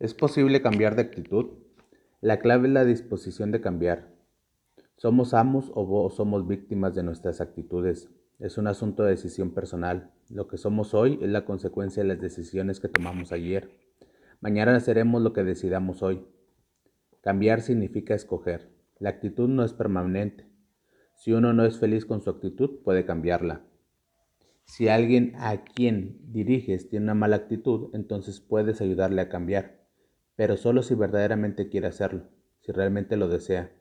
¿Es posible cambiar de actitud? La clave es la disposición de cambiar. ¿Somos amos o somos víctimas de nuestras actitudes? Es un asunto de decisión personal. Lo que somos hoy es la consecuencia de las decisiones que tomamos ayer. Mañana seremos lo que decidamos hoy. Cambiar significa escoger. La actitud no es permanente. Si uno no es feliz con su actitud, puede cambiarla. Si alguien a quien diriges tiene una mala actitud, entonces puedes ayudarle a cambiar pero solo si verdaderamente quiere hacerlo, si realmente lo desea.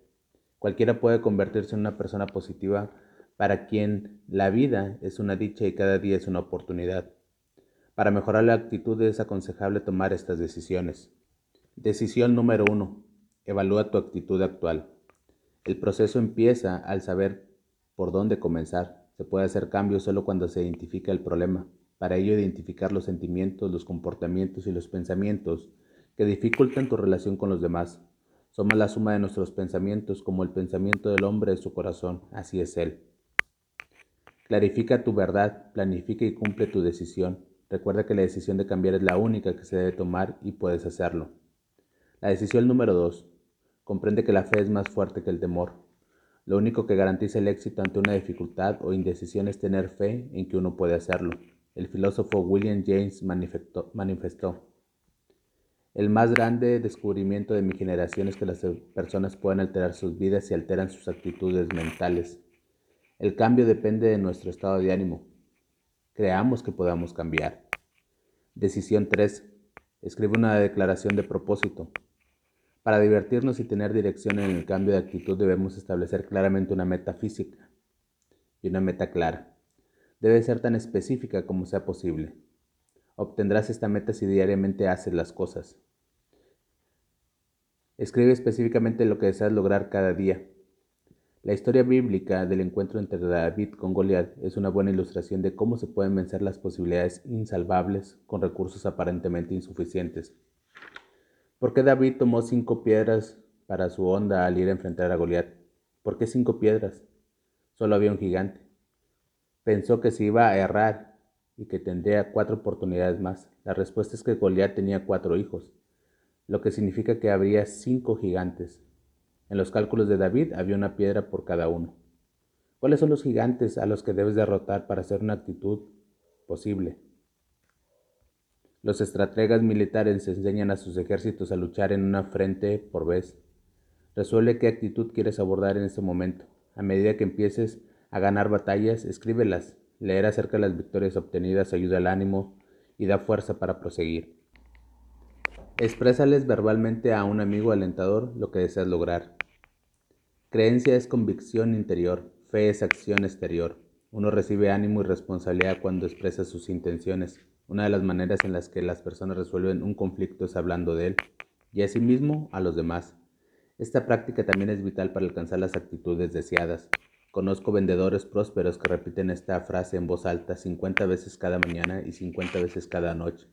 Cualquiera puede convertirse en una persona positiva para quien la vida es una dicha y cada día es una oportunidad. Para mejorar la actitud es aconsejable tomar estas decisiones. Decisión número uno. Evalúa tu actitud actual. El proceso empieza al saber por dónde comenzar. Se puede hacer cambios solo cuando se identifica el problema. Para ello identificar los sentimientos, los comportamientos y los pensamientos que dificultan tu relación con los demás. Somos la suma de nuestros pensamientos, como el pensamiento del hombre es su corazón, así es él. Clarifica tu verdad, planifica y cumple tu decisión. Recuerda que la decisión de cambiar es la única que se debe tomar y puedes hacerlo. La decisión número 2. Comprende que la fe es más fuerte que el temor. Lo único que garantiza el éxito ante una dificultad o indecisión es tener fe en que uno puede hacerlo. El filósofo William James manifestó el más grande descubrimiento de mi generación es que las personas pueden alterar sus vidas y alteran sus actitudes mentales. El cambio depende de nuestro estado de ánimo. Creamos que podamos cambiar. Decisión 3. Escribe una declaración de propósito. Para divertirnos y tener dirección en el cambio de actitud debemos establecer claramente una meta física y una meta clara. Debe ser tan específica como sea posible. Obtendrás esta meta si diariamente haces las cosas. Escribe específicamente lo que deseas lograr cada día. La historia bíblica del encuentro entre David con Goliat es una buena ilustración de cómo se pueden vencer las posibilidades insalvables con recursos aparentemente insuficientes. ¿Por qué David tomó cinco piedras para su onda al ir a enfrentar a Goliat? ¿Por qué cinco piedras? Solo había un gigante. Pensó que se iba a errar y que tendría cuatro oportunidades más. La respuesta es que Goliat tenía cuatro hijos lo que significa que habría cinco gigantes. En los cálculos de David había una piedra por cada uno. ¿Cuáles son los gigantes a los que debes derrotar para hacer una actitud posible? Los estrategas militares enseñan a sus ejércitos a luchar en una frente por vez. Resuelve qué actitud quieres abordar en este momento. A medida que empieces a ganar batallas, escríbelas. Leer acerca de las victorias obtenidas ayuda al ánimo y da fuerza para proseguir. Exprésales verbalmente a un amigo alentador lo que deseas lograr. Creencia es convicción interior, fe es acción exterior. Uno recibe ánimo y responsabilidad cuando expresa sus intenciones. Una de las maneras en las que las personas resuelven un conflicto es hablando de él y a sí mismo a los demás. Esta práctica también es vital para alcanzar las actitudes deseadas. Conozco vendedores prósperos que repiten esta frase en voz alta 50 veces cada mañana y 50 veces cada noche.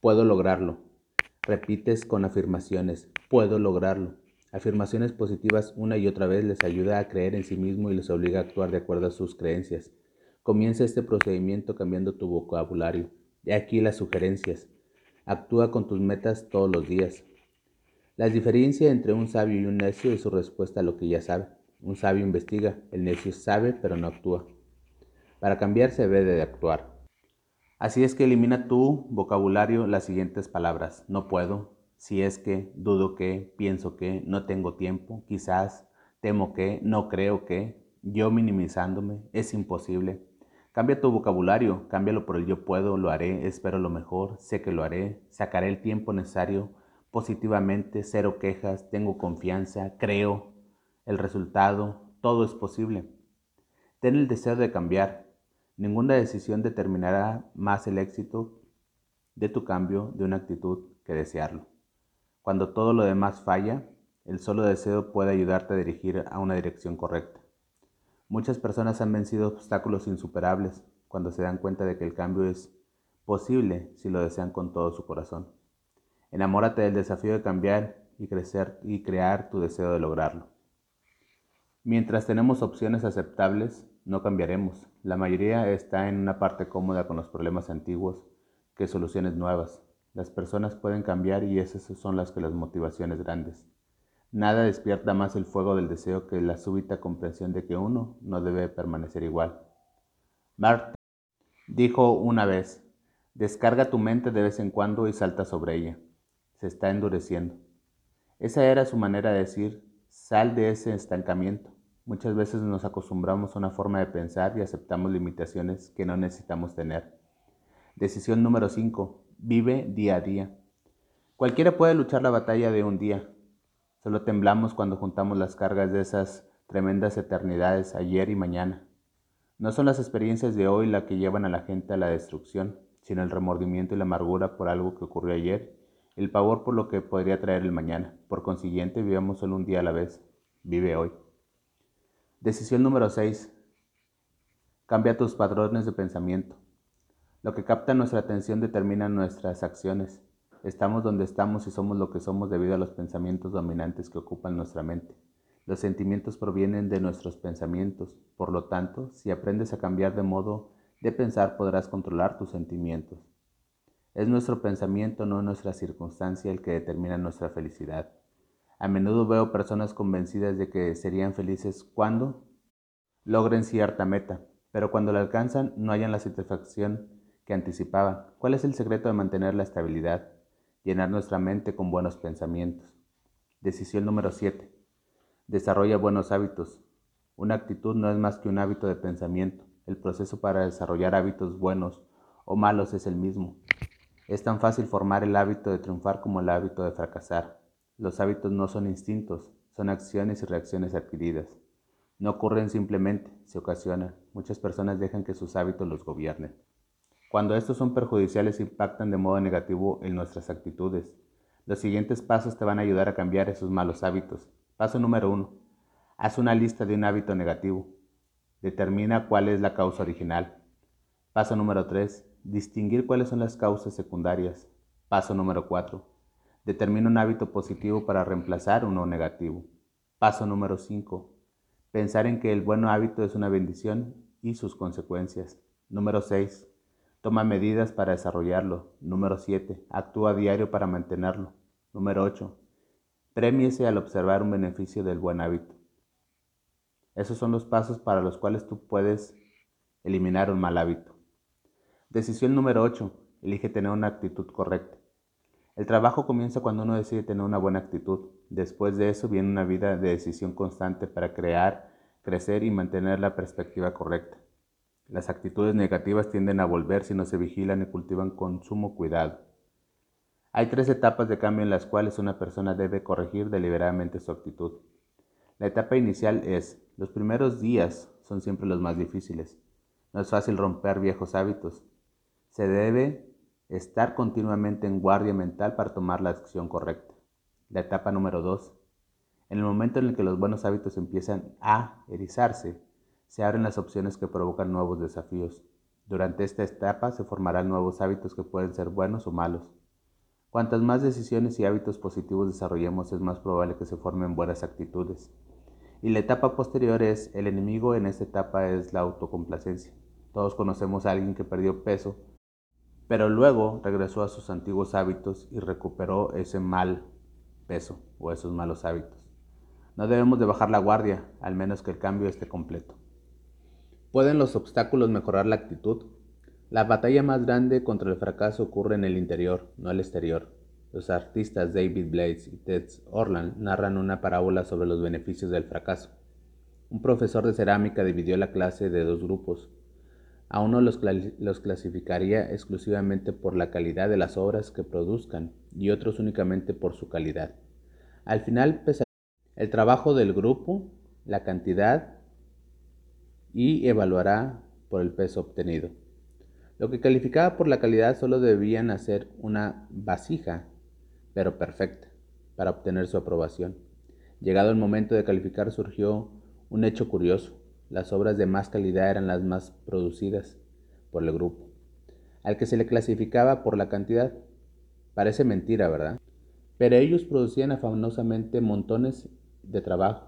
Puedo lograrlo. Repites con afirmaciones, puedo lograrlo. Afirmaciones positivas una y otra vez les ayuda a creer en sí mismo y les obliga a actuar de acuerdo a sus creencias. Comienza este procedimiento cambiando tu vocabulario. He aquí las sugerencias. Actúa con tus metas todos los días. La diferencia entre un sabio y un necio es su respuesta a lo que ya sabe. Un sabio investiga, el necio sabe pero no actúa. Para cambiar se debe de actuar. Así es que elimina tu vocabulario las siguientes palabras. No puedo, si es que, dudo que, pienso que, no tengo tiempo, quizás, temo que, no creo que, yo minimizándome, es imposible. Cambia tu vocabulario, cámbialo por el yo puedo, lo haré, espero lo mejor, sé que lo haré, sacaré el tiempo necesario positivamente, cero quejas, tengo confianza, creo, el resultado, todo es posible. Ten el deseo de cambiar, Ninguna decisión determinará más el éxito de tu cambio de una actitud que desearlo. Cuando todo lo demás falla, el solo deseo puede ayudarte a dirigir a una dirección correcta. Muchas personas han vencido obstáculos insuperables cuando se dan cuenta de que el cambio es posible si lo desean con todo su corazón. Enamórate del desafío de cambiar y crecer y crear tu deseo de lograrlo. Mientras tenemos opciones aceptables, no cambiaremos. La mayoría está en una parte cómoda con los problemas antiguos que soluciones nuevas. Las personas pueden cambiar y esas son las que las motivaciones grandes. Nada despierta más el fuego del deseo que la súbita comprensión de que uno no debe permanecer igual. Mark dijo una vez, descarga tu mente de vez en cuando y salta sobre ella. Se está endureciendo. Esa era su manera de decir, sal de ese estancamiento. Muchas veces nos acostumbramos a una forma de pensar y aceptamos limitaciones que no necesitamos tener. Decisión número 5. Vive día a día. Cualquiera puede luchar la batalla de un día. Solo temblamos cuando juntamos las cargas de esas tremendas eternidades ayer y mañana. No son las experiencias de hoy las que llevan a la gente a la destrucción, sino el remordimiento y la amargura por algo que ocurrió ayer, el pavor por lo que podría traer el mañana. Por consiguiente, vivamos solo un día a la vez. Vive hoy. Decisión número 6. Cambia tus patrones de pensamiento. Lo que capta nuestra atención determina nuestras acciones. Estamos donde estamos y somos lo que somos debido a los pensamientos dominantes que ocupan nuestra mente. Los sentimientos provienen de nuestros pensamientos. Por lo tanto, si aprendes a cambiar de modo de pensar, podrás controlar tus sentimientos. Es nuestro pensamiento, no nuestra circunstancia, el que determina nuestra felicidad. A menudo veo personas convencidas de que serían felices cuando logren cierta meta, pero cuando la alcanzan no hayan la satisfacción que anticipaban. ¿Cuál es el secreto de mantener la estabilidad? Llenar nuestra mente con buenos pensamientos. Decisión número 7. Desarrolla buenos hábitos. Una actitud no es más que un hábito de pensamiento. El proceso para desarrollar hábitos buenos o malos es el mismo. Es tan fácil formar el hábito de triunfar como el hábito de fracasar. Los hábitos no son instintos, son acciones y reacciones adquiridas. No ocurren simplemente, se ocasionan. Muchas personas dejan que sus hábitos los gobiernen. Cuando estos son perjudiciales impactan de modo negativo en nuestras actitudes. Los siguientes pasos te van a ayudar a cambiar esos malos hábitos. Paso número 1. Haz una lista de un hábito negativo. Determina cuál es la causa original. Paso número 3. Distinguir cuáles son las causas secundarias. Paso número 4. Determina un hábito positivo para reemplazar uno negativo. Paso número 5. Pensar en que el buen hábito es una bendición y sus consecuencias. Número 6. Toma medidas para desarrollarlo. Número 7. Actúa diario para mantenerlo. Número 8. Premiese al observar un beneficio del buen hábito. Esos son los pasos para los cuales tú puedes eliminar un mal hábito. Decisión número 8. Elige tener una actitud correcta. El trabajo comienza cuando uno decide tener una buena actitud. Después de eso viene una vida de decisión constante para crear, crecer y mantener la perspectiva correcta. Las actitudes negativas tienden a volver si no se vigilan y cultivan con sumo cuidado. Hay tres etapas de cambio en las cuales una persona debe corregir deliberadamente su actitud. La etapa inicial es, los primeros días son siempre los más difíciles. No es fácil romper viejos hábitos. Se debe Estar continuamente en guardia mental para tomar la acción correcta. La etapa número 2. En el momento en el que los buenos hábitos empiezan a erizarse, se abren las opciones que provocan nuevos desafíos. Durante esta etapa se formarán nuevos hábitos que pueden ser buenos o malos. Cuantas más decisiones y hábitos positivos desarrollemos, es más probable que se formen buenas actitudes. Y la etapa posterior es, el enemigo en esta etapa es la autocomplacencia. Todos conocemos a alguien que perdió peso pero luego regresó a sus antiguos hábitos y recuperó ese mal peso o esos malos hábitos. No debemos de bajar la guardia, al menos que el cambio esté completo. ¿Pueden los obstáculos mejorar la actitud? La batalla más grande contra el fracaso ocurre en el interior, no el exterior. Los artistas David Blades y Ted Orland narran una parábola sobre los beneficios del fracaso. Un profesor de cerámica dividió la clase de dos grupos, a uno los, clasificaría exclusivamente por la calidad de las obras que produzcan y otros únicamente por su calidad. Al final pesaría el trabajo del grupo, la cantidad y evaluará por el peso obtenido. Lo que calificaba por la calidad solo debían hacer una vasija, pero perfecta, para obtener su aprobación. Llegado el momento de calificar surgió un hecho curioso. Las obras de más calidad eran las más producidas por el grupo, al que se le clasificaba por la cantidad. Parece mentira, ¿verdad? Pero ellos producían afanosamente montones de trabajo.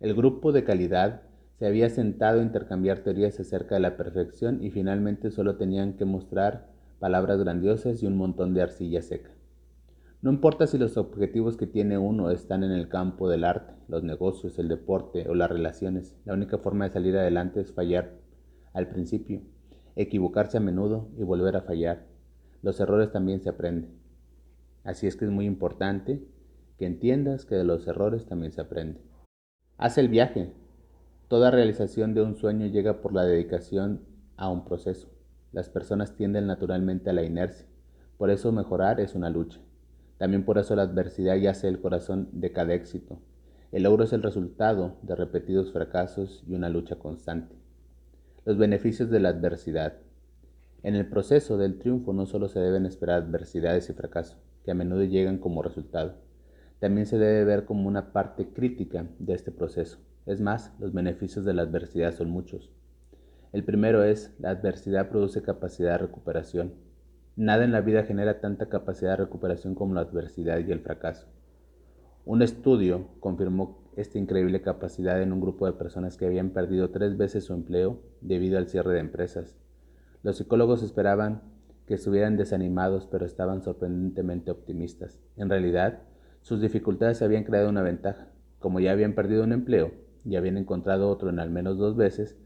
El grupo de calidad se había sentado a intercambiar teorías acerca de la perfección y finalmente solo tenían que mostrar palabras grandiosas y un montón de arcilla seca. No importa si los objetivos que tiene uno están en el campo del arte, los negocios, el deporte o las relaciones, la única forma de salir adelante es fallar al principio, equivocarse a menudo y volver a fallar. Los errores también se aprenden. Así es que es muy importante que entiendas que de los errores también se aprende. Haz el viaje. Toda realización de un sueño llega por la dedicación a un proceso. Las personas tienden naturalmente a la inercia. Por eso mejorar es una lucha. También por eso la adversidad yace el corazón de cada éxito. El logro es el resultado de repetidos fracasos y una lucha constante. Los beneficios de la adversidad. En el proceso del triunfo no solo se deben esperar adversidades y fracasos, que a menudo llegan como resultado. También se debe ver como una parte crítica de este proceso. Es más, los beneficios de la adversidad son muchos. El primero es, la adversidad produce capacidad de recuperación. Nada en la vida genera tanta capacidad de recuperación como la adversidad y el fracaso. Un estudio confirmó esta increíble capacidad en un grupo de personas que habían perdido tres veces su empleo debido al cierre de empresas. Los psicólogos esperaban que estuvieran desanimados, pero estaban sorprendentemente optimistas. En realidad, sus dificultades habían creado una ventaja. Como ya habían perdido un empleo y habían encontrado otro en al menos dos veces,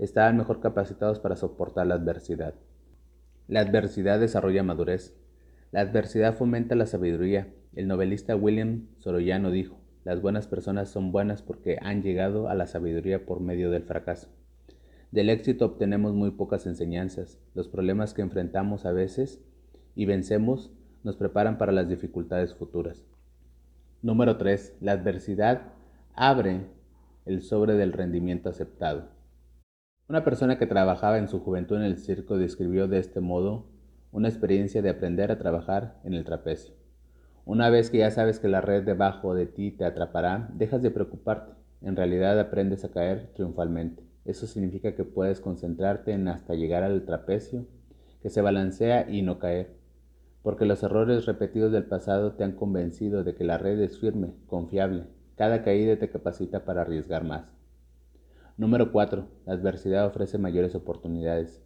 estaban mejor capacitados para soportar la adversidad. La adversidad desarrolla madurez. La adversidad fomenta la sabiduría. El novelista William Sorollano dijo, las buenas personas son buenas porque han llegado a la sabiduría por medio del fracaso. Del éxito obtenemos muy pocas enseñanzas. Los problemas que enfrentamos a veces y vencemos nos preparan para las dificultades futuras. Número 3. La adversidad abre el sobre del rendimiento aceptado. Una persona que trabajaba en su juventud en el circo describió de este modo una experiencia de aprender a trabajar en el trapecio. Una vez que ya sabes que la red debajo de ti te atrapará, dejas de preocuparte. En realidad aprendes a caer triunfalmente. Eso significa que puedes concentrarte en hasta llegar al trapecio, que se balancea y no caer. Porque los errores repetidos del pasado te han convencido de que la red es firme, confiable. Cada caída te capacita para arriesgar más. Número 4. La adversidad ofrece mayores oportunidades.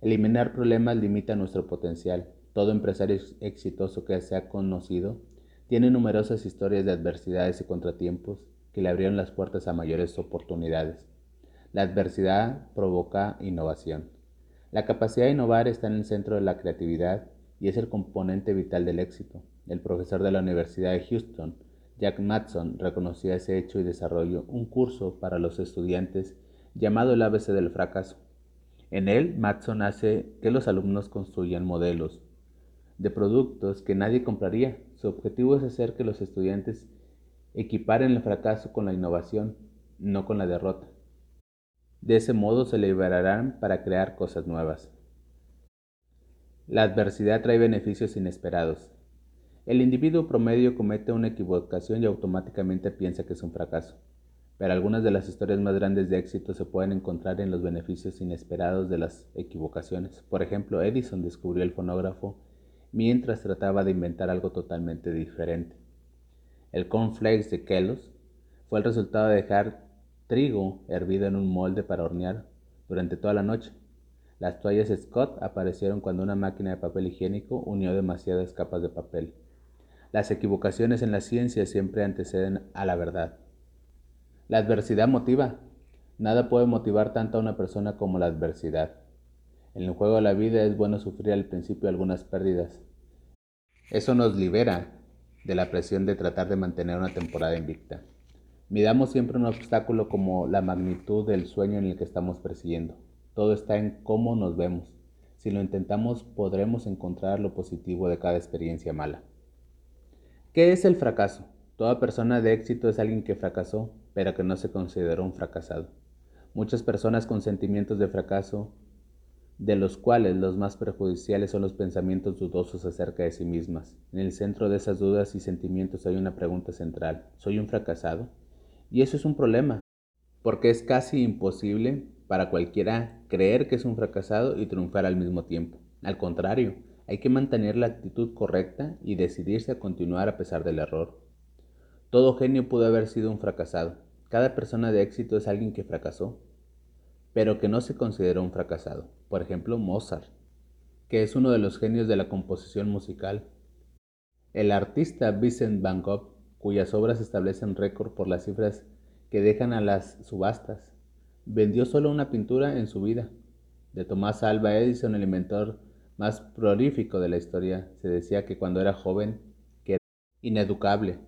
Eliminar problemas limita nuestro potencial. Todo empresario exitoso que se ha conocido tiene numerosas historias de adversidades y contratiempos que le abrieron las puertas a mayores oportunidades. La adversidad provoca innovación. La capacidad de innovar está en el centro de la creatividad y es el componente vital del éxito. El profesor de la Universidad de Houston, Jack Matson reconocía ese hecho y desarrolló un curso para los estudiantes llamado el ABC del fracaso. En él, Matson hace que los alumnos construyan modelos de productos que nadie compraría. Su objetivo es hacer que los estudiantes equiparen el fracaso con la innovación, no con la derrota. De ese modo se liberarán para crear cosas nuevas. La adversidad trae beneficios inesperados. El individuo promedio comete una equivocación y automáticamente piensa que es un fracaso. Pero algunas de las historias más grandes de éxito se pueden encontrar en los beneficios inesperados de las equivocaciones. Por ejemplo, Edison descubrió el fonógrafo mientras trataba de inventar algo totalmente diferente. El cornflakes de Kellogg's fue el resultado de dejar trigo hervido en un molde para hornear durante toda la noche. Las toallas Scott aparecieron cuando una máquina de papel higiénico unió demasiadas capas de papel. Las equivocaciones en la ciencia siempre anteceden a la verdad. La adversidad motiva. Nada puede motivar tanto a una persona como la adversidad. En el juego de la vida es bueno sufrir al principio algunas pérdidas. Eso nos libera de la presión de tratar de mantener una temporada invicta. Midamos siempre un obstáculo como la magnitud del sueño en el que estamos persiguiendo. Todo está en cómo nos vemos. Si lo intentamos, podremos encontrar lo positivo de cada experiencia mala. ¿Qué es el fracaso? Toda persona de éxito es alguien que fracasó, pero que no se consideró un fracasado. Muchas personas con sentimientos de fracaso, de los cuales los más perjudiciales son los pensamientos dudosos acerca de sí mismas. En el centro de esas dudas y sentimientos hay una pregunta central. ¿Soy un fracasado? Y eso es un problema, porque es casi imposible para cualquiera creer que es un fracasado y triunfar al mismo tiempo. Al contrario, hay que mantener la actitud correcta y decidirse a continuar a pesar del error. Todo genio pudo haber sido un fracasado. Cada persona de éxito es alguien que fracasó, pero que no se consideró un fracasado. Por ejemplo, Mozart. que es uno de los genios de la composición musical. El artista Vincent Van Gogh, cuyas obras establecen récord por las cifras que dejan a las subastas, vendió solo una pintura en su vida. De Tomás Alba Edison, el inventor más prolífico de la historia, se decía que cuando era joven, era ineducable.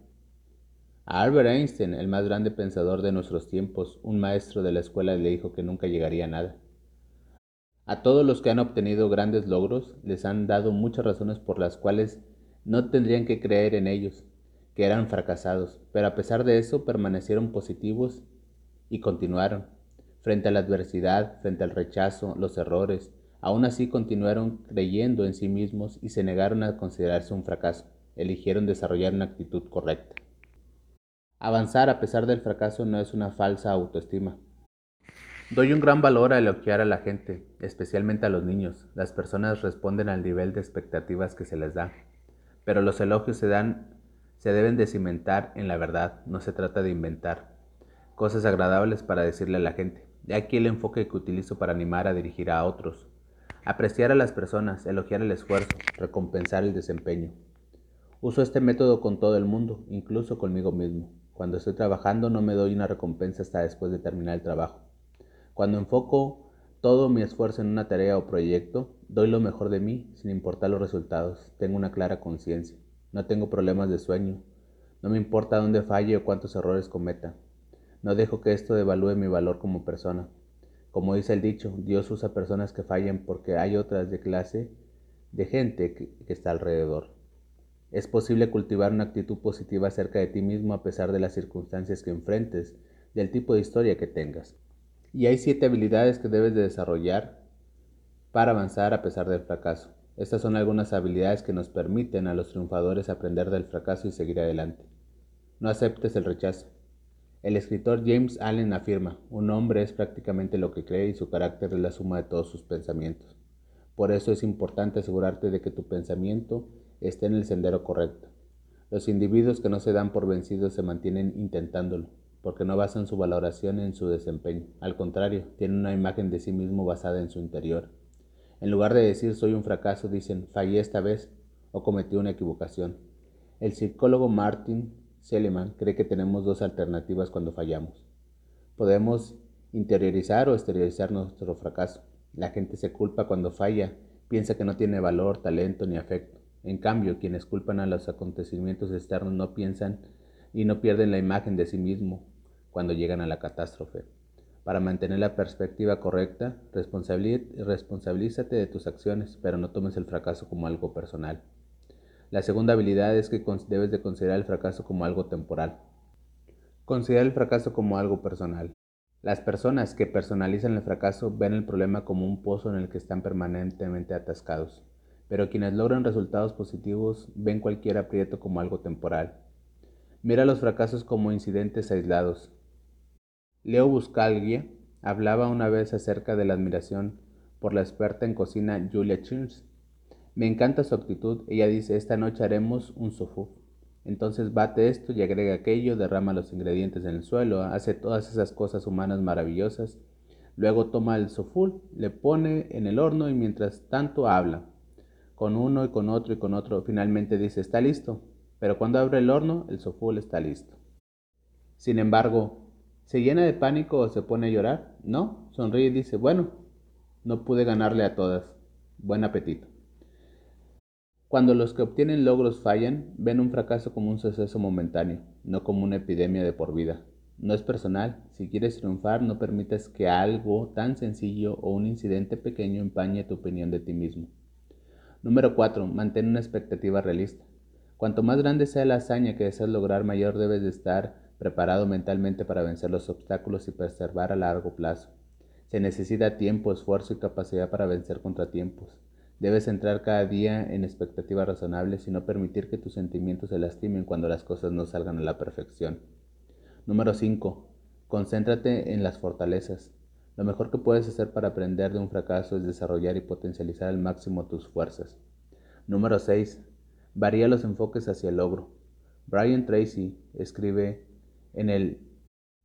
A Albert Einstein, el más grande pensador de nuestros tiempos, un maestro de la escuela le dijo que nunca llegaría a nada. A todos los que han obtenido grandes logros les han dado muchas razones por las cuales no tendrían que creer en ellos, que eran fracasados, pero a pesar de eso permanecieron positivos y continuaron. Frente a la adversidad, frente al rechazo, los errores, aún así continuaron creyendo en sí mismos y se negaron a considerarse un fracaso. Eligieron desarrollar una actitud correcta. Avanzar a pesar del fracaso no es una falsa autoestima, Doy un gran valor a elogiar a la gente, especialmente a los niños. Las personas responden al nivel de expectativas que se les da. Pero los elogios se dan, se deben de cimentar en la verdad, no se trata de inventar cosas agradables para decirle a la gente. De aquí el enfoque que utilizo para animar a dirigir a otros. Apreciar a las personas, elogiar el esfuerzo, recompensar el desempeño. Uso este método con todo el mundo, incluso conmigo mismo. Cuando estoy trabajando no me doy una recompensa hasta después de terminar el trabajo. Cuando enfoco todo mi esfuerzo en una tarea o proyecto, doy lo mejor de mí sin importar los resultados. Tengo una clara conciencia. No tengo problemas de sueño. No me importa dónde falle o cuántos errores cometa. No dejo que esto devalúe mi valor como persona. Como dice el dicho, Dios usa personas que fallen porque hay otras de clase de gente que, que está alrededor. Es posible cultivar una actitud positiva acerca de ti mismo a pesar de las circunstancias que enfrentes, del tipo de historia que tengas. Y hay siete habilidades que debes de desarrollar para avanzar a pesar del fracaso. Estas son algunas habilidades que nos permiten a los triunfadores aprender del fracaso y seguir adelante. No aceptes el rechazo. El escritor James Allen afirma, un hombre es prácticamente lo que cree y su carácter es la suma de todos sus pensamientos. Por eso es importante asegurarte de que tu pensamiento esté en el sendero correcto. Los individuos que no se dan por vencidos se mantienen intentándolo porque no basan su valoración en su desempeño. Al contrario, tienen una imagen de sí mismo basada en su interior. En lugar de decir soy un fracaso, dicen fallé esta vez o cometí una equivocación. El psicólogo Martin Seleman cree que tenemos dos alternativas cuando fallamos. Podemos interiorizar o exteriorizar nuestro fracaso. La gente se culpa cuando falla, piensa que no tiene valor, talento ni afecto. En cambio, quienes culpan a los acontecimientos externos no piensan y no pierden la imagen de sí mismo cuando llegan a la catástrofe. Para mantener la perspectiva correcta, responsabilízate de tus acciones, pero no tomes el fracaso como algo personal. La segunda habilidad es que debes de considerar el fracaso como algo temporal. Considera el fracaso como algo personal. Las personas que personalizan el fracaso ven el problema como un pozo en el que están permanentemente atascados, pero quienes logran resultados positivos ven cualquier aprieto como algo temporal. Mira los fracasos como incidentes aislados, Leo Buscaglia hablaba una vez acerca de la admiración por la experta en cocina Julia Chills. Me encanta su actitud. Ella dice, esta noche haremos un sofú. Entonces bate esto y agrega aquello, derrama los ingredientes en el suelo, hace todas esas cosas humanas maravillosas. Luego toma el sofú, le pone en el horno y mientras tanto habla. Con uno y con otro y con otro. Finalmente dice, está listo. Pero cuando abre el horno, el sofú está listo. Sin embargo, ¿Se llena de pánico o se pone a llorar? No, sonríe y dice, bueno, no pude ganarle a todas. Buen apetito. Cuando los que obtienen logros fallan, ven un fracaso como un suceso momentáneo, no como una epidemia de por vida. No es personal. Si quieres triunfar, no permitas que algo tan sencillo o un incidente pequeño empañe tu opinión de ti mismo. Número 4. Mantén una expectativa realista. Cuanto más grande sea la hazaña que deseas lograr, mayor debes de estar preparado mentalmente para vencer los obstáculos y preservar a largo plazo. Se necesita tiempo, esfuerzo y capacidad para vencer contratiempos. Debes entrar cada día en expectativas razonables y no permitir que tus sentimientos se lastimen cuando las cosas no salgan a la perfección. Número 5. Concéntrate en las fortalezas. Lo mejor que puedes hacer para aprender de un fracaso es desarrollar y potencializar al máximo tus fuerzas. Número 6. Varía los enfoques hacia el logro. Brian Tracy escribe en el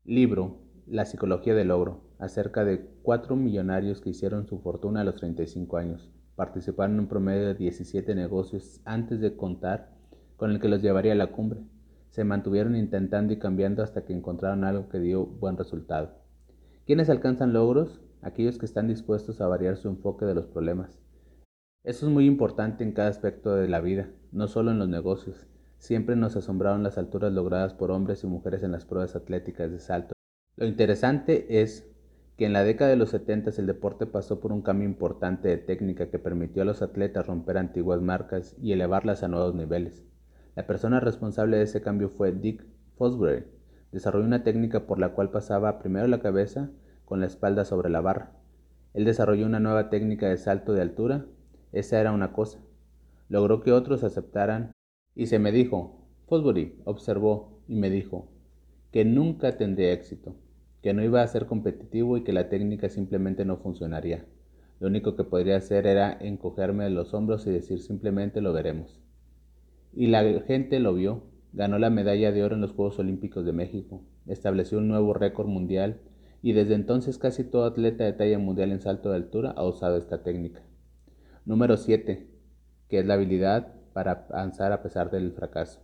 libro La psicología del logro, acerca de cuatro millonarios que hicieron su fortuna a los 35 años. Participaron en un promedio de 17 negocios antes de contar con el que los llevaría a la cumbre. Se mantuvieron intentando y cambiando hasta que encontraron algo que dio buen resultado. ¿Quiénes alcanzan logros? Aquellos que están dispuestos a variar su enfoque de los problemas. Eso es muy importante en cada aspecto de la vida, no solo en los negocios. Siempre nos asombraron las alturas logradas por hombres y mujeres en las pruebas atléticas de salto. Lo interesante es que en la década de los 70 el deporte pasó por un cambio importante de técnica que permitió a los atletas romper antiguas marcas y elevarlas a nuevos niveles. La persona responsable de ese cambio fue Dick Fosbury. Desarrolló una técnica por la cual pasaba primero la cabeza con la espalda sobre la barra. Él desarrolló una nueva técnica de salto de altura. Esa era una cosa. Logró que otros aceptaran y se me dijo, Fosbury observó y me dijo que nunca tendría éxito que no iba a ser competitivo y que la técnica simplemente no funcionaría. Lo único que podría hacer era encogerme de los hombros y decir simplemente lo veremos. Y la gente lo vio, ganó la medalla de oro en los Juegos Olímpicos de México, estableció un nuevo récord mundial y desde entonces casi todo atleta de talla mundial en salto de altura ha usado esta técnica. Número 7, que es la habilidad para avanzar a pesar del fracaso.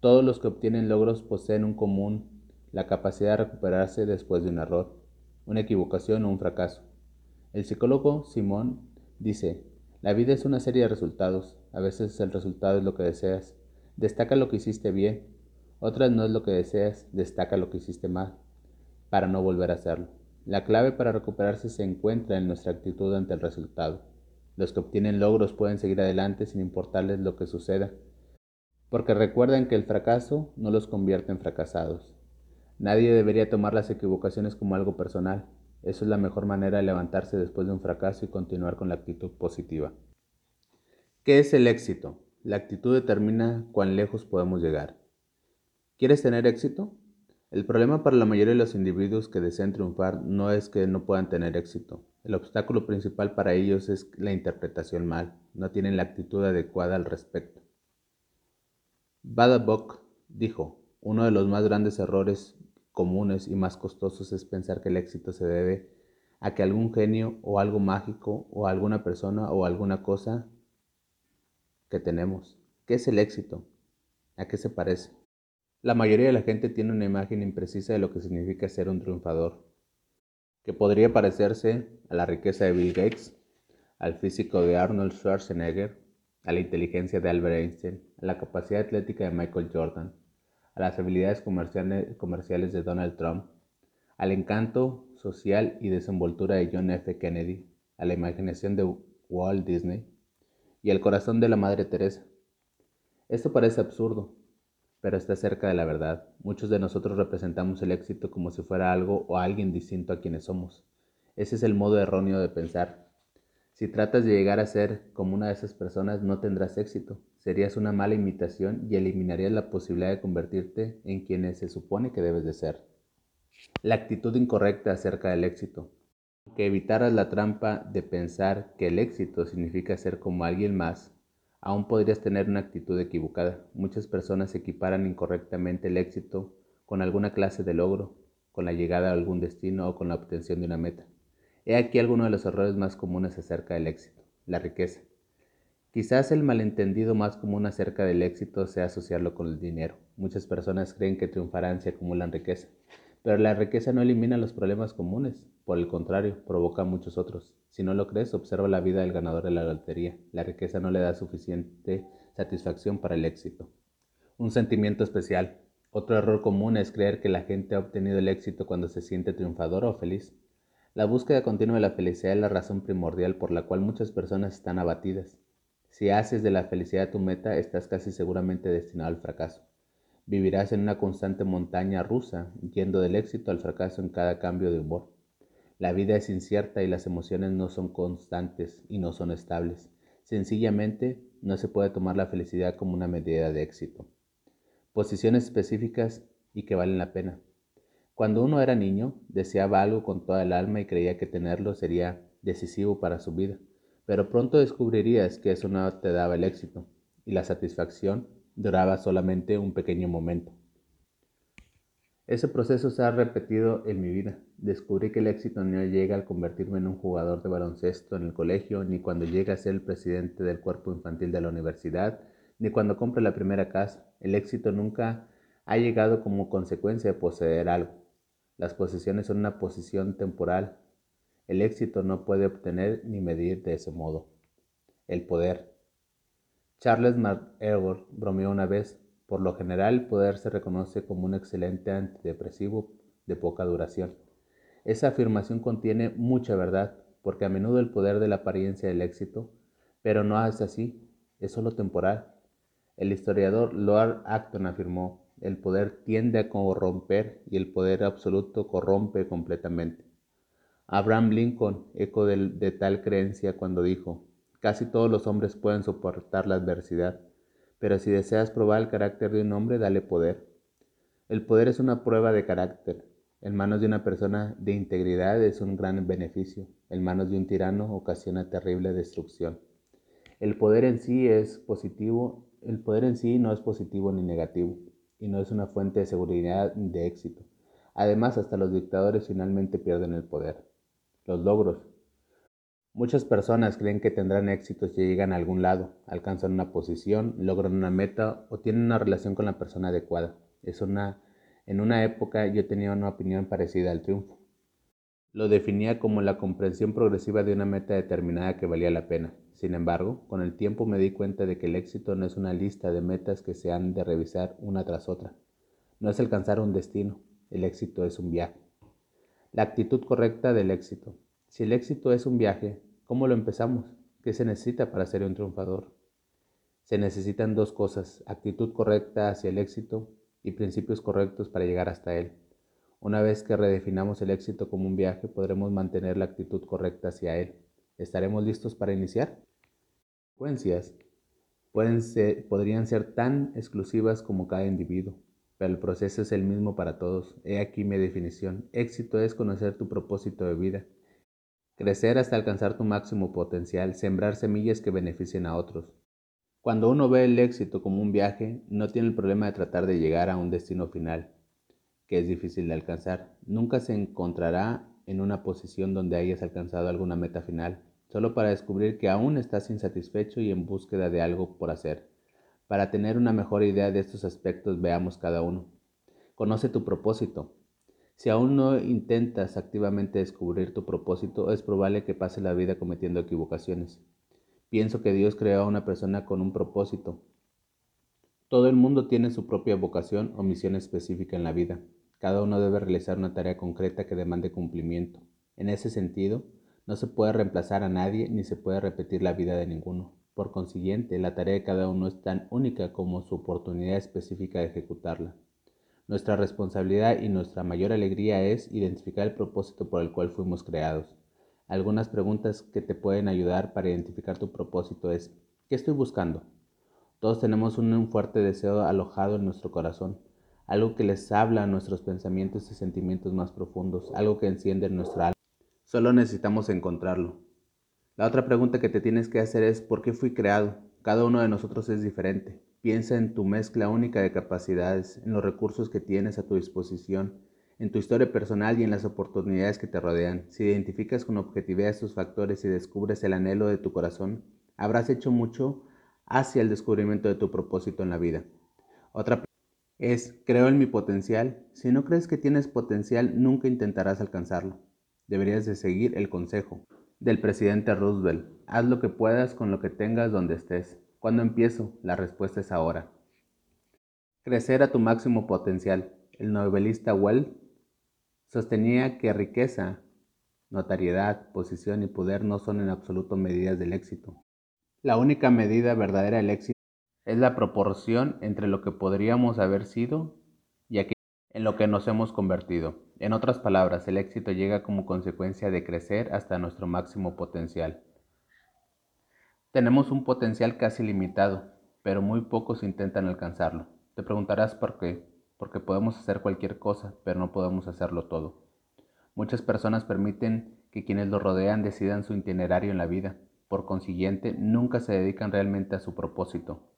Todos los que obtienen logros poseen un común la capacidad de recuperarse después de un error, una equivocación o un fracaso. El psicólogo Simón dice, la vida es una serie de resultados, a veces el resultado es lo que deseas, destaca lo que hiciste bien, otras no es lo que deseas, destaca lo que hiciste mal, para no volver a hacerlo. La clave para recuperarse se encuentra en nuestra actitud ante el resultado. Los que obtienen logros pueden seguir adelante sin importarles lo que suceda, porque recuerdan que el fracaso no los convierte en fracasados, Nadie debería tomar las equivocaciones como algo personal. Eso es la mejor manera de levantarse después de un fracaso y continuar con la actitud positiva. ¿Qué es el éxito? La actitud determina cuán lejos podemos llegar. ¿Quieres tener éxito? El problema para la mayoría de los individuos que desean triunfar no es que no puedan tener éxito. El obstáculo principal para ellos es la interpretación mal. No tienen la actitud adecuada al respecto. Badabock dijo, uno de los más grandes errores comunes y más costosos es pensar que el éxito se debe a que algún genio o algo mágico o alguna persona o alguna cosa que tenemos. ¿Qué es el éxito? ¿A qué se parece? La mayoría de la gente tiene una imagen imprecisa de lo que significa ser un triunfador, que podría parecerse a la riqueza de Bill Gates, al físico de Arnold Schwarzenegger, a la inteligencia de Albert Einstein, a la capacidad atlética de Michael Jordan, a las habilidades comerciales de Donald Trump, al encanto social y desenvoltura de John F. Kennedy, a la imaginación de Walt Disney y al corazón de la Madre Teresa. Esto parece absurdo, pero está cerca de la verdad. Muchos de nosotros representamos el éxito como si fuera algo o alguien distinto a quienes somos. Ese es el modo erróneo de pensar. Si tratas de llegar a ser como una de esas personas, no tendrás éxito. Serías una mala imitación y eliminarías la posibilidad de convertirte en quien se supone que debes de ser. La actitud incorrecta acerca del éxito. Que evitaras la trampa de pensar que el éxito significa ser como alguien más, aún podrías tener una actitud equivocada. Muchas personas equiparan incorrectamente el éxito con alguna clase de logro, con la llegada a algún destino o con la obtención de una meta. He aquí alguno de los errores más comunes acerca del éxito, la riqueza. Quizás el malentendido más común acerca del éxito sea asociarlo con el dinero. Muchas personas creen que triunfarán si acumulan riqueza, pero la riqueza no elimina los problemas comunes, por el contrario, provoca muchos otros. Si no lo crees, observa la vida del ganador de la lotería. La riqueza no le da suficiente satisfacción para el éxito. Un sentimiento especial. Otro error común es creer que la gente ha obtenido el éxito cuando se siente triunfador o feliz. La búsqueda continua de la felicidad es la razón primordial por la cual muchas personas están abatidas. Si haces de la felicidad tu meta, estás casi seguramente destinado al fracaso. Vivirás en una constante montaña rusa, yendo del éxito al fracaso en cada cambio de humor. La vida es incierta y las emociones no son constantes y no son estables. Sencillamente, no se puede tomar la felicidad como una medida de éxito. Posiciones específicas y que valen la pena. Cuando uno era niño, deseaba algo con toda el alma y creía que tenerlo sería decisivo para su vida, pero pronto descubrirías que eso no te daba el éxito y la satisfacción duraba solamente un pequeño momento. Ese proceso se ha repetido en mi vida. Descubrí que el éxito no llega al convertirme en un jugador de baloncesto en el colegio, ni cuando llegue a ser el presidente del cuerpo infantil de la universidad, ni cuando compre la primera casa. El éxito nunca ha llegado como consecuencia de poseer algo. Las posesiones son una posición temporal. El éxito no puede obtener ni medir de ese modo. El poder. Charles McElroy bromeó una vez, por lo general el poder se reconoce como un excelente antidepresivo de poca duración. Esa afirmación contiene mucha verdad, porque a menudo el poder de la apariencia del éxito, pero no es así, es solo temporal. El historiador Lord Acton afirmó, el poder tiende a corromper y el poder absoluto corrompe completamente. Abraham Lincoln eco de, tal creencia cuando dijo, casi todos los hombres pueden soportar la adversidad, pero si deseas probar el carácter de un hombre, dale poder. El poder es una prueba de carácter. En manos de una persona de integridad es un gran beneficio. En manos de un tirano ocasiona terrible destrucción. El poder en sí es positivo el poder en sí no es positivo ni negativo, y no es una fuente de seguridad de éxito. Además, hasta los dictadores finalmente pierden el poder. Los logros. Muchas personas creen que tendrán éxito si llegan a algún lado, alcanzan una posición, logran una meta o tienen una relación con la persona adecuada. En una época yo tenía una opinión parecida al triunfo. Lo definía como la comprensión progresiva de una meta determinada que valía la pena, sin embargo, con el tiempo me di cuenta de que el éxito no es una lista de metas que se han de revisar una tras otra. No es alcanzar un destino, el éxito es un viaje. La actitud correcta del éxito. Si el éxito es un viaje, ¿cómo lo empezamos? ¿Qué se necesita para ser un triunfador? Se necesitan dos cosas, actitud correcta hacia el éxito y principios correctos para llegar hasta él. Una vez que redefinamos el éxito como un viaje, podremos mantener la actitud correcta hacia él. ¿Estaremos listos para iniciar? Consecuencias podrían ser tan exclusivas como cada individuo, pero el proceso es el mismo para todos. He aquí mi definición. Éxito es conocer tu propósito de vida, crecer hasta alcanzar tu máximo potencial, sembrar semillas que beneficien a otros. Cuando uno ve el éxito como un viaje, no tiene el problema de tratar de llegar a un destino final, que es difícil de alcanzar. Nunca se encontrará en una posición donde hayas alcanzado alguna meta final, solo para descubrir que aún estás insatisfecho y en búsqueda de algo por hacer. Para tener una mejor idea de estos aspectos, veamos cada uno. Conoce tu propósito. Si aún no intentas activamente descubrir tu propósito, es probable que pase la vida cometiendo equivocaciones. Pienso que Dios creó a una persona con un propósito. Todo el mundo tiene su propia vocación o misión específica en la vida. Cada uno debe realizar una tarea concreta que demande cumplimiento. En ese sentido, no se puede reemplazar a nadie ni se puede repetir la vida de ninguno. Por consiguiente, la tarea de cada uno es tan única como su oportunidad específica de ejecutarla. Nuestra responsabilidad y nuestra mayor alegría es identificar el propósito por el cual fuimos creados. Algunas preguntas que te pueden ayudar para identificar tu propósito es, ¿qué estoy buscando? Todos tenemos un fuerte deseo alojado en nuestro corazón algo que les habla a nuestros pensamientos y sentimientos más profundos, algo que enciende nuestra alma. Solo necesitamos encontrarlo. La otra pregunta que te tienes que hacer es ¿por qué fui creado? Cada uno de nosotros es diferente. Piensa en tu mezcla única de capacidades, en los recursos que tienes a tu disposición, en tu historia personal y en las oportunidades que te rodean. Si identificas con objetividad estos factores y descubres el anhelo de tu corazón, habrás hecho mucho hacia el descubrimiento de tu propósito en la vida. Otra es creo en mi potencial. Si no crees que tienes potencial, nunca intentarás alcanzarlo. Deberías de seguir el consejo del presidente Roosevelt. Haz lo que puedas con lo que tengas donde estés. ¿Cuándo empiezo? La respuesta es ahora. Crecer a tu máximo potencial. El novelista Well sostenía que riqueza, notariedad, posición y poder no son en absoluto medidas del éxito. La única medida verdadera del éxito es la proporción entre lo que podríamos haber sido en lo que nos hemos convertido. En otras palabras, el éxito llega como consecuencia de crecer hasta nuestro máximo potencial. Tenemos un potencial casi limitado, pero muy pocos intentan alcanzarlo. Te preguntarás por qué. Porque podemos hacer cualquier cosa, pero no podemos hacerlo todo. Muchas personas permiten que quienes los rodean decidan su itinerario en la vida. Por consiguiente, nunca se dedican realmente a su propósito.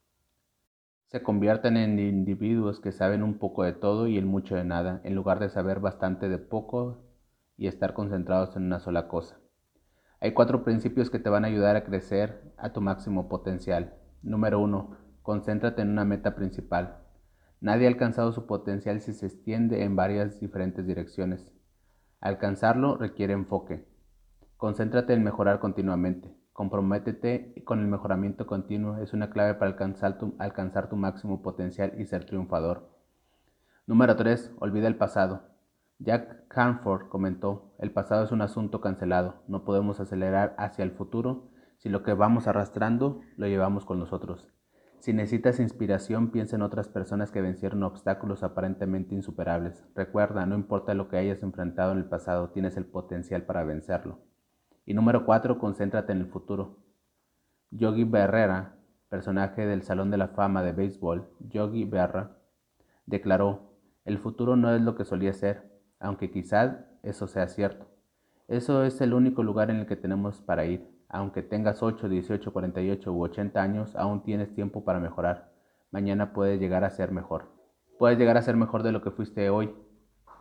Se convierten en individuos que saben un poco de todo y el mucho de nada, en lugar de saber bastante de poco y estar concentrados en una sola cosa. Hay cuatro principios que te van a ayudar a crecer a tu máximo potencial. Número uno, concéntrate en una meta principal. Nadie ha alcanzado su potencial si se extiende en varias diferentes direcciones. Alcanzarlo requiere enfoque. Concéntrate en mejorar continuamente. Comprométete con el mejoramiento continuo. Es una clave para alcanzar tu, máximo potencial y ser triunfador. Número 3. Olvida el pasado. Jack Hanford comentó, el pasado es un asunto cancelado. No podemos acelerar hacia el futuro si lo que vamos arrastrando lo llevamos con nosotros. Si necesitas inspiración, piensa en otras personas que vencieron obstáculos aparentemente insuperables. Recuerda, no importa lo que hayas enfrentado en el pasado, tienes el potencial para vencerlo. Y número 4, concéntrate en el futuro. Yogi Berrera, personaje del Salón de la Fama de Béisbol, Yogi Berra, declaró, el futuro no es lo que solía ser, aunque quizás eso sea cierto. Eso es el único lugar en el que tenemos para ir. Aunque tengas 8, 18, 48 u 80 años, aún tienes tiempo para mejorar. Mañana puedes llegar a ser mejor. Puedes llegar a ser mejor de lo que fuiste hoy.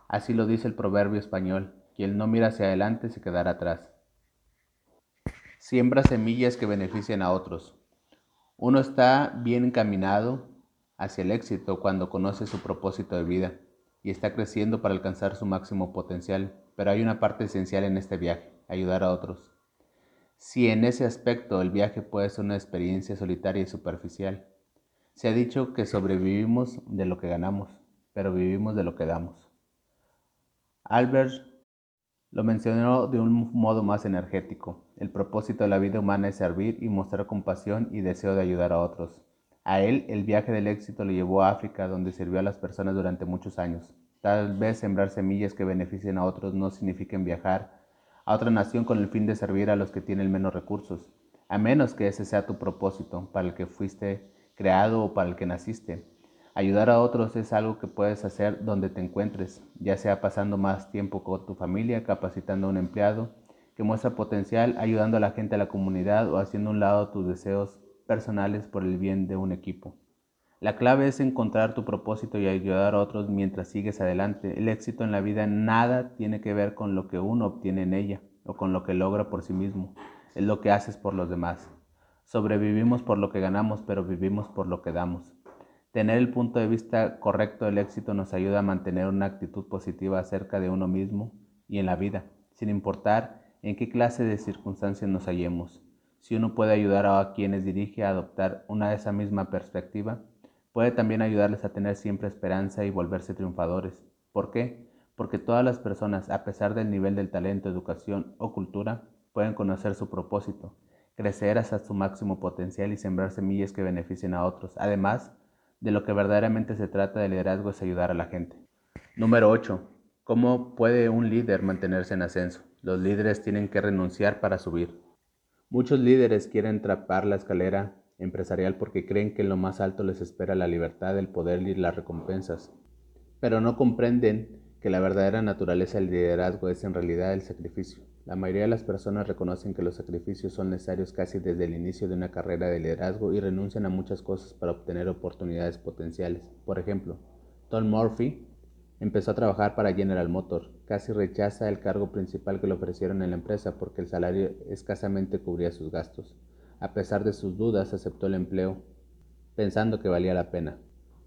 Así lo dice el proverbio español. Quien no mira hacia adelante se quedará atrás. Siembra semillas que beneficien a otros. Uno está bien encaminado hacia el éxito cuando conoce su propósito de vida y está creciendo para alcanzar su máximo potencial, pero hay una parte esencial en este viaje, ayudar a otros. Si en ese aspecto el viaje puede ser una experiencia solitaria y superficial, se ha dicho que sobrevivimos de lo que ganamos, pero vivimos de lo que damos. Albert lo mencionó de un modo más energético. El propósito de la vida humana es servir y mostrar compasión y deseo de ayudar a otros. A él, el viaje del éxito lo llevó a África, donde sirvió a las personas durante muchos años. Tal vez sembrar semillas que beneficien a otros no signifiquen viajar a otra nación con el fin de servir a los que tienen menos recursos, a menos que ese sea tu propósito para el que fuiste creado o para el que naciste. Ayudar a otros es algo que puedes hacer donde te encuentres, ya sea pasando más tiempo con tu familia, capacitando a un empleado que muestra potencial, ayudando a la gente a la comunidad o haciendo un lado tus deseos personales por el bien de un equipo. La clave es encontrar tu propósito y ayudar a otros mientras sigues adelante. El éxito en la vida nada tiene que ver con lo que uno obtiene en ella o con lo que logra por sí mismo. Es lo que haces por los demás. Sobrevivimos por lo que ganamos, pero vivimos por lo que damos. Tener el punto de vista correcto del éxito nos ayuda a mantener una actitud positiva acerca de uno mismo y en la vida, sin importar en qué clase de circunstancias nos hallemos. Si uno puede ayudar a quienes dirige a adoptar una de esa misma perspectiva, Puede también ayudarles a tener siempre esperanza y volverse triunfadores. ¿Por qué? Porque todas las personas, a pesar del nivel del talento, educación o cultura, pueden conocer su propósito, crecer hasta su máximo potencial y sembrar semillas que beneficien a otros. Además, de lo que verdaderamente se trata de liderazgo es ayudar a la gente. Número 8. ¿Cómo puede un líder mantenerse en ascenso? Los líderes tienen que renunciar para subir. Muchos líderes quieren trapar la escalera empresarial porque creen que en lo más alto les espera la libertad, el poder y las recompensas, pero no comprenden que la verdadera naturaleza del liderazgo es en realidad el sacrificio. La mayoría de las personas reconocen que los sacrificios son necesarios casi desde el inicio de una carrera de liderazgo y renuncian a muchas cosas para obtener oportunidades potenciales. Por ejemplo, Tom Murphy empezó a trabajar para General Motors. Casi rechaza el cargo principal que le ofrecieron en la empresa porque el salario escasamente cubría sus gastos. A pesar de sus dudas, aceptó el empleo, pensando que valía la pena.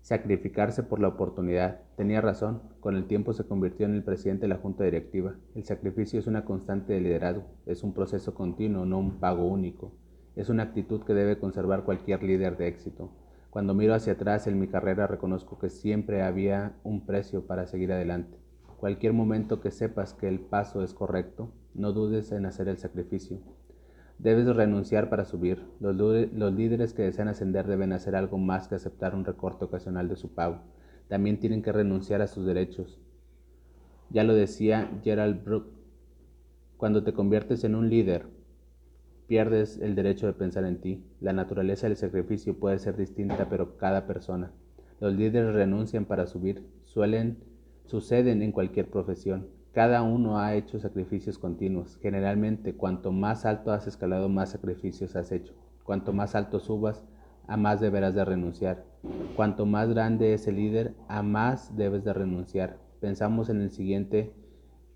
Sacrificarse por la oportunidad. Tenía razón, con el tiempo se convirtió en el presidente de la junta directiva. El sacrificio es una constante de liderazgo, es un proceso continuo, no un pago único. Es una actitud que debe conservar cualquier líder de éxito. Cuando miro hacia atrás en mi carrera reconozco que siempre había un precio para seguir adelante. Cualquier momento que sepas que el paso es correcto, no dudes en hacer el sacrificio. Debes renunciar para subir. Los, líderes que desean ascender deben hacer algo más que aceptar un recorte ocasional de su pago. También tienen que renunciar a sus derechos. Ya lo decía Gerald Brook, cuando te conviertes en un líder, pierdes el derecho de pensar en ti. La naturaleza del sacrificio puede ser distinta, pero cada persona. Los líderes renuncian para subir. Suelen, suceden en cualquier profesión. Cada uno ha hecho sacrificios continuos. Generalmente, cuanto más alto has escalado, más sacrificios has hecho. Cuanto más alto subas, a más deberás de renunciar. Cuanto más grande es el líder, a más debes de renunciar. Pensamos en el siguiente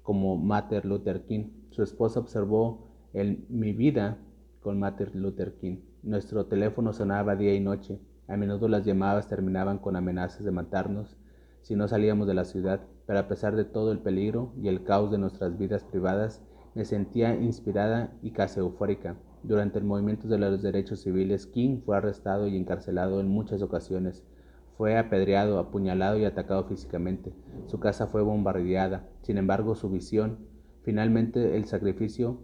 como Martin Luther King. Su esposa observó el mi vida con Martin Luther King. Nuestro teléfono sonaba día y noche. A menudo las llamadas terminaban con amenazas de matarnos si no salíamos de la ciudad, pero a pesar de todo el peligro y el caos de nuestras vidas privadas, me sentía inspirada y casi eufórica. Durante el movimiento de los derechos civiles, King fue arrestado y encarcelado en muchas ocasiones. Fue apedreado, apuñalado y atacado físicamente. Su casa fue bombardeada. Sin embargo, su visión, finalmente el sacrificio,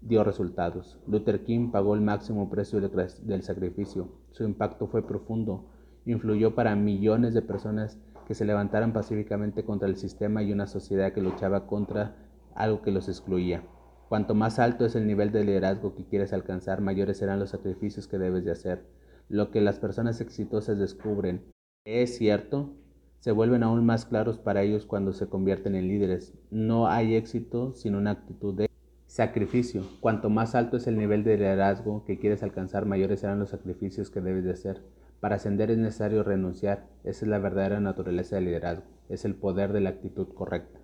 dio resultados. Luther King pagó el máximo precio del sacrificio. Su impacto fue profundo. Influyó para millones de personas que se levantaran pacíficamente contra el sistema y una sociedad que luchaba contra algo que los excluía. Cuanto más alto es el nivel de liderazgo que quieres alcanzar, mayores serán los sacrificios que debes de hacer. Lo que las personas exitosas descubren es cierto, se vuelven aún más claros para ellos cuando se convierten en líderes. No hay éxito sin una actitud de sacrificio. Cuanto más alto es el nivel de liderazgo que quieres alcanzar, mayores serán los sacrificios que debes de hacer. Para ascender es necesario renunciar. Esa es la verdadera naturaleza del liderazgo. Es el poder de la actitud correcta.